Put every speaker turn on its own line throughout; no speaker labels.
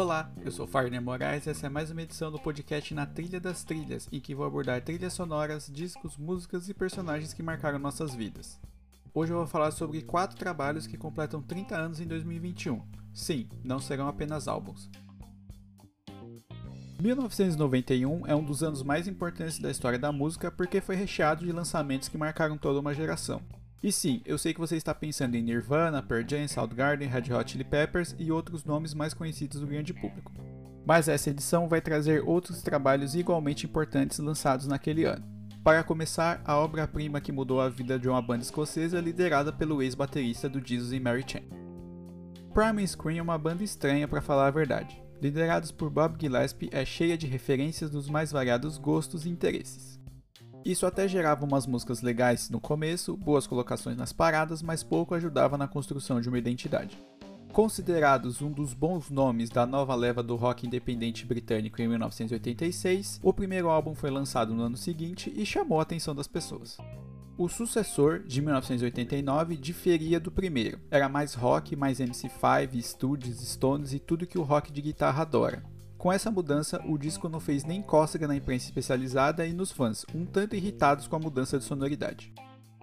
Olá, eu sou Farner Moraes e essa é mais uma edição do podcast Na Trilha das Trilhas, em que vou abordar trilhas sonoras, discos, músicas e personagens que marcaram nossas vidas. Hoje eu vou falar sobre quatro trabalhos que completam 30 anos em 2021. Sim, não serão apenas álbuns. 1991 é um dos anos mais importantes da história da música porque foi recheado de lançamentos que marcaram toda uma geração. E sim, eu sei que você está pensando em Nirvana, Pearl Jam, Soundgarden, Red Hot Chili Peppers e outros nomes mais conhecidos do grande público. Mas essa edição vai trazer outros trabalhos igualmente importantes lançados naquele ano. Para começar, a obra-prima que mudou a vida de uma banda escocesa liderada pelo ex-baterista do Jesus e Mary Chain. Primal Scream é uma banda estranha para falar a verdade. Liderados por Bob Gillespie, é cheia de referências dos mais variados gostos e interesses. Isso até gerava umas músicas legais no começo, boas colocações nas paradas, mas pouco ajudava na construção de uma identidade. Considerados um dos bons nomes da nova leva do rock independente britânico em 1986, o primeiro álbum foi lançado no ano seguinte e chamou a atenção das pessoas. O sucessor, de 1989, diferia do primeiro. Era mais rock, mais MC5, Studios, Stones e tudo que o rock de guitarra adora. Com essa mudança, o disco não fez nem cócega na imprensa especializada e nos fãs, um tanto irritados com a mudança de sonoridade.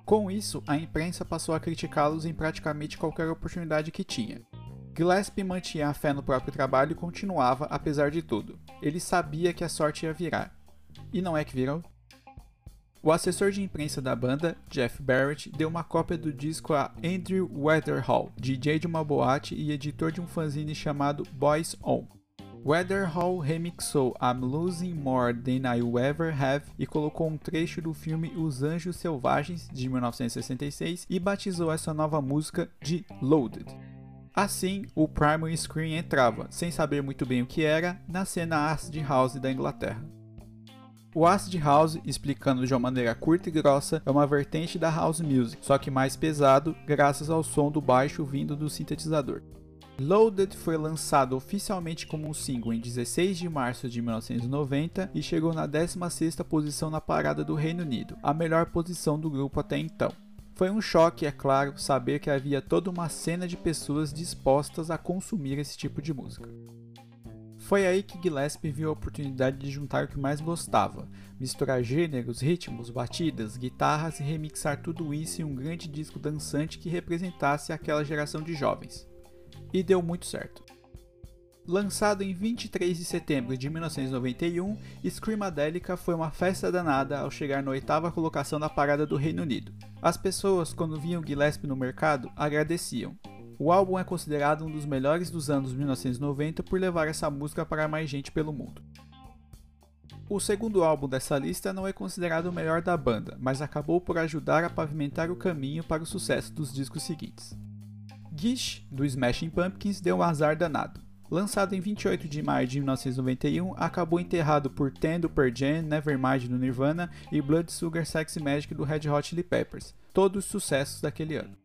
Com isso, a imprensa passou a criticá-los em praticamente qualquer oportunidade que tinha. Gillespie mantinha a fé no próprio trabalho e continuava, apesar de tudo. Ele sabia que a sorte ia virar. E não é que virou? O assessor de imprensa da banda, Jeff Barrett, deu uma cópia do disco a Andrew Weatherhall, DJ de uma boate e editor de um fanzine chamado Boys On. Weatherhall remixou I'm Losing More Than I'll Ever Have e colocou um trecho do filme Os Anjos Selvagens, de 1966, e batizou essa nova música de Loaded. Assim, o Primal Screen entrava, sem saber muito bem o que era, na cena acid house da Inglaterra. O acid house, explicando de uma maneira curta e grossa, é uma vertente da house music, só que mais pesado, graças ao som do baixo vindo do sintetizador. Loaded foi lançado oficialmente como um single em 16 de março de 1990 e chegou na 16ª posição na parada do Reino Unido, a melhor posição do grupo até então. Foi um choque, é claro, saber que havia toda uma cena de pessoas dispostas a consumir esse tipo de música. Foi aí que Gillespie viu a oportunidade de juntar o que mais gostava, misturar gêneros, ritmos, batidas, guitarras e remixar tudo isso em um grande disco dançante que representasse aquela geração de jovens e deu muito certo. Lançado em 23 de setembro de 1991, Screamadelica foi uma festa danada ao chegar na oitava colocação da parada do Reino Unido. As pessoas, quando viam Gillespie no mercado, agradeciam. O álbum é considerado um dos melhores dos anos 1990 por levar essa música para mais gente pelo mundo. O segundo álbum dessa lista não é considerado o melhor da banda, mas acabou por ajudar a pavimentar o caminho para o sucesso dos discos seguintes. Gish, do Smashing Pumpkins, deu um azar danado. Lançado em 28 de maio de 1991, acabou enterrado por Ten do Pearl Jam, Nevermind do Nirvana e Blood Sugar Sex Magic do Red Hot Chili Peppers, todos sucessos daquele ano.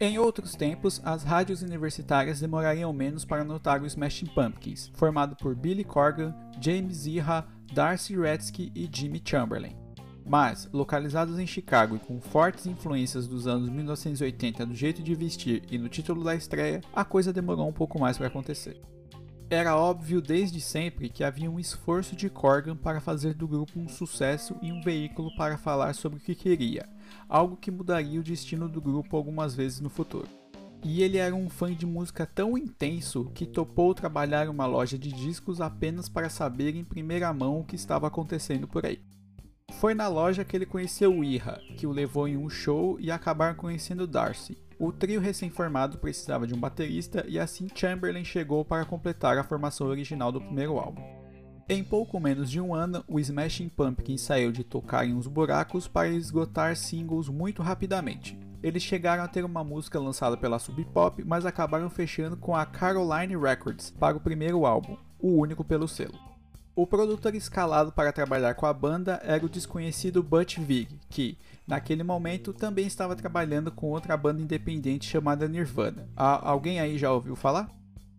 Em outros tempos, as rádios universitárias demorariam menos para notar o Smashing Pumpkins, formado por Billy Corgan, James Iha, Darcy Retsky e Jimmy Chamberlain. Mas, localizados em Chicago e com fortes influências dos anos 1980 no jeito de vestir e no título da estreia, a coisa demorou um pouco mais para acontecer. Era óbvio desde sempre que havia um esforço de Corgan para fazer do grupo um sucesso e um veículo para falar sobre o que queria, algo que mudaria o destino do grupo algumas vezes no futuro. E ele era um fã de música tão intenso que topou trabalhar em uma loja de discos apenas para saber em primeira mão o que estava acontecendo por aí. Foi na loja que ele conheceu Iha, que o levou em um show e acabaram conhecendo Darcy. O trio recém-formado precisava de um baterista e assim Chamberlain chegou para completar a formação original do primeiro álbum. Em pouco menos de um ano, o Smashing Pumpkins saiu de tocar em uns buracos para esgotar singles muito rapidamente. Eles chegaram a ter uma música lançada pela Sub Pop, mas acabaram fechando com a Caroline Records para o primeiro álbum, o único pelo selo. O produtor escalado para trabalhar com a banda era o desconhecido Butch Vig, que, naquele momento, também estava trabalhando com outra banda independente chamada Nirvana. Ah, alguém aí já ouviu falar?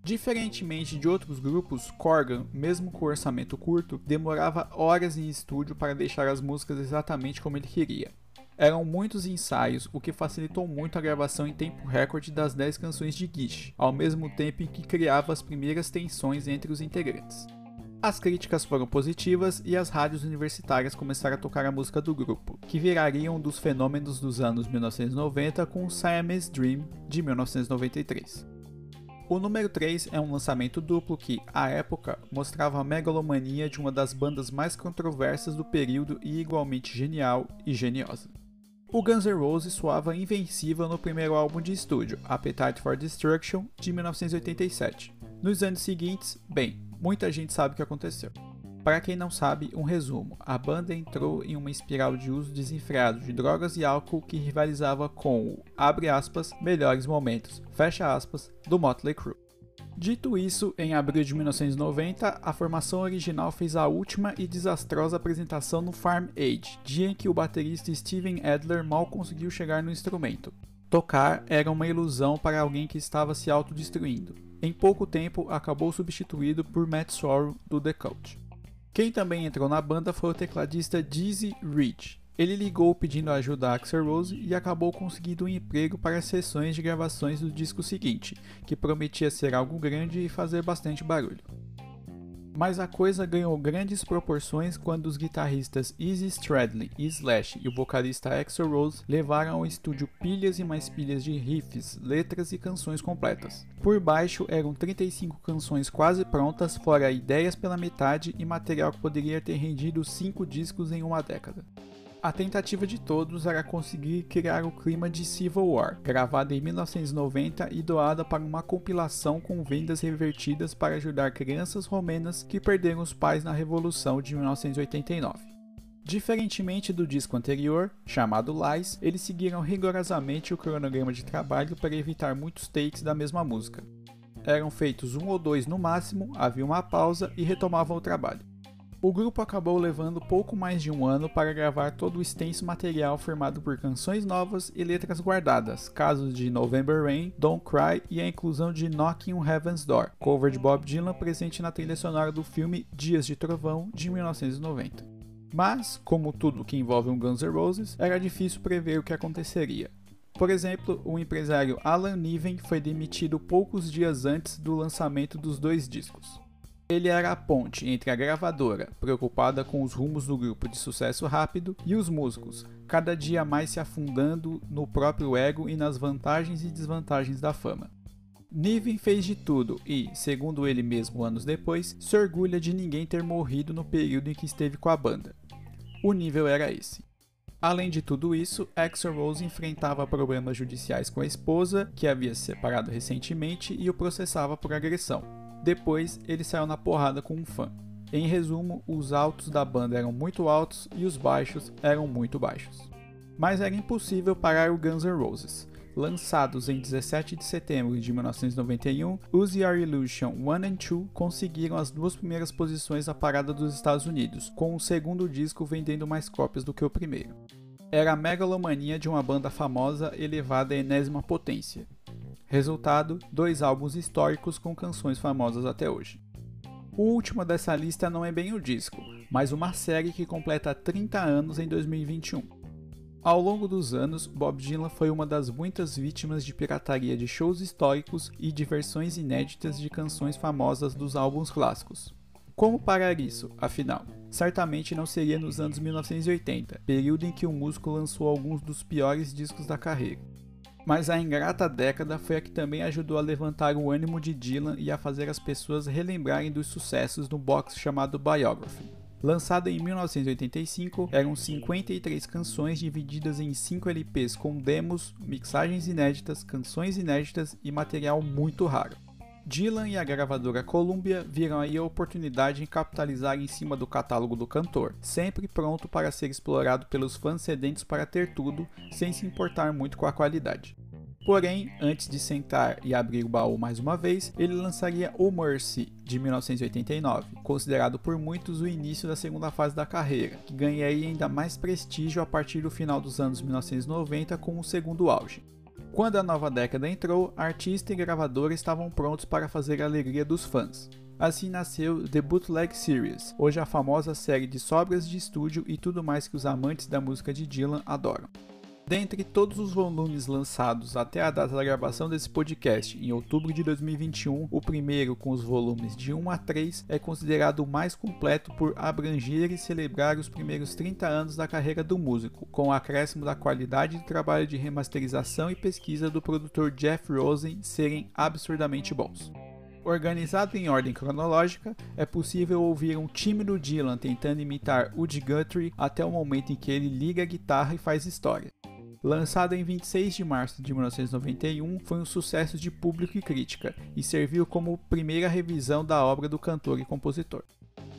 Diferentemente de outros grupos, Corgan, mesmo com orçamento curto, demorava horas em estúdio para deixar as músicas exatamente como ele queria. Eram muitos ensaios, o que facilitou muito a gravação em tempo recorde das 10 canções de Gish, ao mesmo tempo em que criava as primeiras tensões entre os integrantes. As críticas foram positivas e as rádios universitárias começaram a tocar a música do grupo, que viraria um dos fenômenos dos anos 1990 com o Siamese Dream de 1993. O número 3 é um lançamento duplo que, à época, mostrava a megalomania de uma das bandas mais controversas do período e igualmente genial e geniosa. O Guns N' Roses soava invencível no primeiro álbum de estúdio, Appetite for Destruction, de 1987. Nos anos seguintes, bem, muita gente sabe o que aconteceu. Para quem não sabe, um resumo: a banda entrou em uma espiral de uso desenfreado de drogas e álcool que rivalizava com o, aspas, melhores momentos, aspas, do Motley Crue. Dito isso, em abril de 1990, a formação original fez a última e desastrosa apresentação no Farm Age, dia em que o baterista Steven Adler mal conseguiu chegar no instrumento. Tocar era uma ilusão para alguém que estava se autodestruindo. Em pouco tempo, acabou substituído por Matt Sorum do The Cult. Quem também entrou na banda foi o tecladista Dizzy Reed. Ele ligou pedindo ajuda a Axel Rose e acabou conseguindo um emprego para as sessões de gravações do disco seguinte, que prometia ser algo grande e fazer bastante barulho. Mas a coisa ganhou grandes proporções quando os guitarristas Izzy Stradlin e Slash e o vocalista Axel Rose levaram ao estúdio pilhas e mais pilhas de riffs, letras e canções completas. Por baixo eram 35 canções quase prontas, fora ideias pela metade e material que poderia ter rendido 5 discos em uma década. A tentativa de todos era conseguir criar o clima de Civil War, gravada em 1990 e doada para uma compilação com vendas revertidas para ajudar crianças romenas que perderam os pais na Revolução de 1989. Diferentemente do disco anterior, chamado Lies, eles seguiram rigorosamente o cronograma de trabalho para evitar muitos takes da mesma música. Eram feitos um ou dois no máximo, havia uma pausa e retomavam o trabalho. O grupo acabou levando pouco mais de um ano para gravar todo o extenso material formado por canções novas e letras guardadas, casos de November Rain, Don't Cry e a inclusão de Knocking on Heaven's Door, cover de Bob Dylan presente na trilha sonora do filme Dias de Trovão de 1990. Mas, como tudo que envolve um Guns N' Roses, era difícil prever o que aconteceria. Por exemplo, o empresário Alan Niven foi demitido poucos dias antes do lançamento dos dois discos. Ele era a ponte entre a gravadora, preocupada com os rumos do grupo de sucesso rápido, e os músicos, cada dia mais se afundando no próprio ego e nas vantagens e desvantagens da fama. Niven fez de tudo e, segundo ele mesmo anos depois, se orgulha de ninguém ter morrido no período em que esteve com a banda. O nível era esse. Além de tudo isso, Axel Rose enfrentava problemas judiciais com a esposa, que havia se separado recentemente e o processava por agressão. Depois, ele saiu na porrada com um fã. Em resumo, os altos da banda eram muito altos e os baixos eram muito baixos. Mas era impossível parar o Guns N' Roses. Lançados em 17 de setembro de 1991, Use Your Illusion 1 and 2 conseguiram as duas primeiras posições na parada dos Estados Unidos, com o segundo disco vendendo mais cópias do que o primeiro. Era a megalomania de uma banda famosa elevada à enésima potência, Resultado: dois álbuns históricos com canções famosas até hoje. O último dessa lista não é bem o disco, mas uma série que completa 30 anos em 2021. Ao longo dos anos, Bob Dylan foi uma das muitas vítimas de pirataria de shows históricos e de versões inéditas de canções famosas dos álbuns clássicos. Como parar isso, afinal? Certamente não seria nos anos 1980, período em que o músico lançou alguns dos piores discos da carreira mas a ingrata década foi a que também ajudou a levantar o ânimo de Dylan e a fazer as pessoas relembrarem dos sucessos no box chamado Biography. Lançado em 1985, eram 53 canções divididas em 5 LPs com demos, mixagens inéditas, canções inéditas e material muito raro. Dylan e a gravadora Columbia viram aí a oportunidade em capitalizar em cima do catálogo do cantor, sempre pronto para ser explorado pelos fãs sedentos para ter tudo, sem se importar muito com a qualidade. Porém, antes de sentar e abrir o baú mais uma vez, ele lançaria O Mercy, de 1989, considerado por muitos o início da segunda fase da carreira, que ganharia ainda mais prestígio a partir do final dos anos 1990 com o segundo auge. Quando a nova década entrou, artista e gravadora estavam prontos para fazer a alegria dos fãs. Assim nasceu The Bootleg Series, hoje a famosa série de sobras de estúdio e tudo mais que os amantes da música de Dylan adoram. Dentre todos os volumes lançados até a data da gravação desse podcast, em outubro de 2021, o primeiro, com os volumes de 1 a 3, é considerado o mais completo por abranger e celebrar os primeiros 30 anos da carreira do músico, com o acréscimo da qualidade do trabalho de remasterização e pesquisa do produtor Jeff Rosen serem absurdamente bons. Organizado em ordem cronológica, é possível ouvir um tímido Dylan tentando imitar Woody Guthrie até o momento em que ele liga a guitarra e faz história. Lançado em 26 de março de 1991, foi um sucesso de público e crítica e serviu como primeira revisão da obra do cantor e compositor.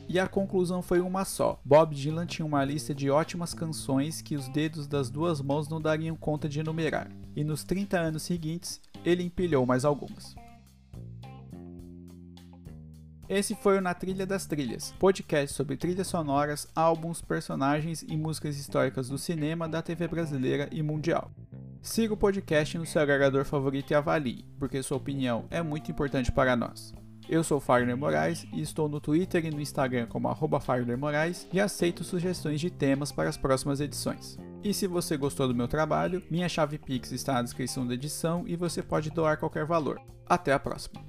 E a conclusão foi uma só: Bob Dylan tinha uma lista de ótimas canções que os dedos das duas mãos não dariam conta de enumerar, e nos 30 anos seguintes ele empilhou mais algumas. Esse foi o Na Trilha das Trilhas, podcast sobre trilhas sonoras, álbuns, personagens e músicas históricas do cinema, da TV brasileira e mundial. Siga o podcast no seu agregador favorito e avalie, porque sua opinião é muito importante para nós. Eu sou Fagner Moraes e estou no Twitter e no Instagram como Fagner Moraes e aceito sugestões de temas para as próximas edições. E se você gostou do meu trabalho, minha chave Pix está na descrição da edição e você pode doar qualquer valor. Até a próxima!